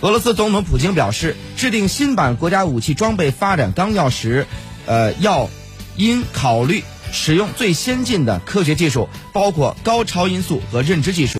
俄罗斯总统普京表示制定新版国家武器装备发展纲要时呃要应考虑使用最先进的科学技术包括高超音速和认知技术。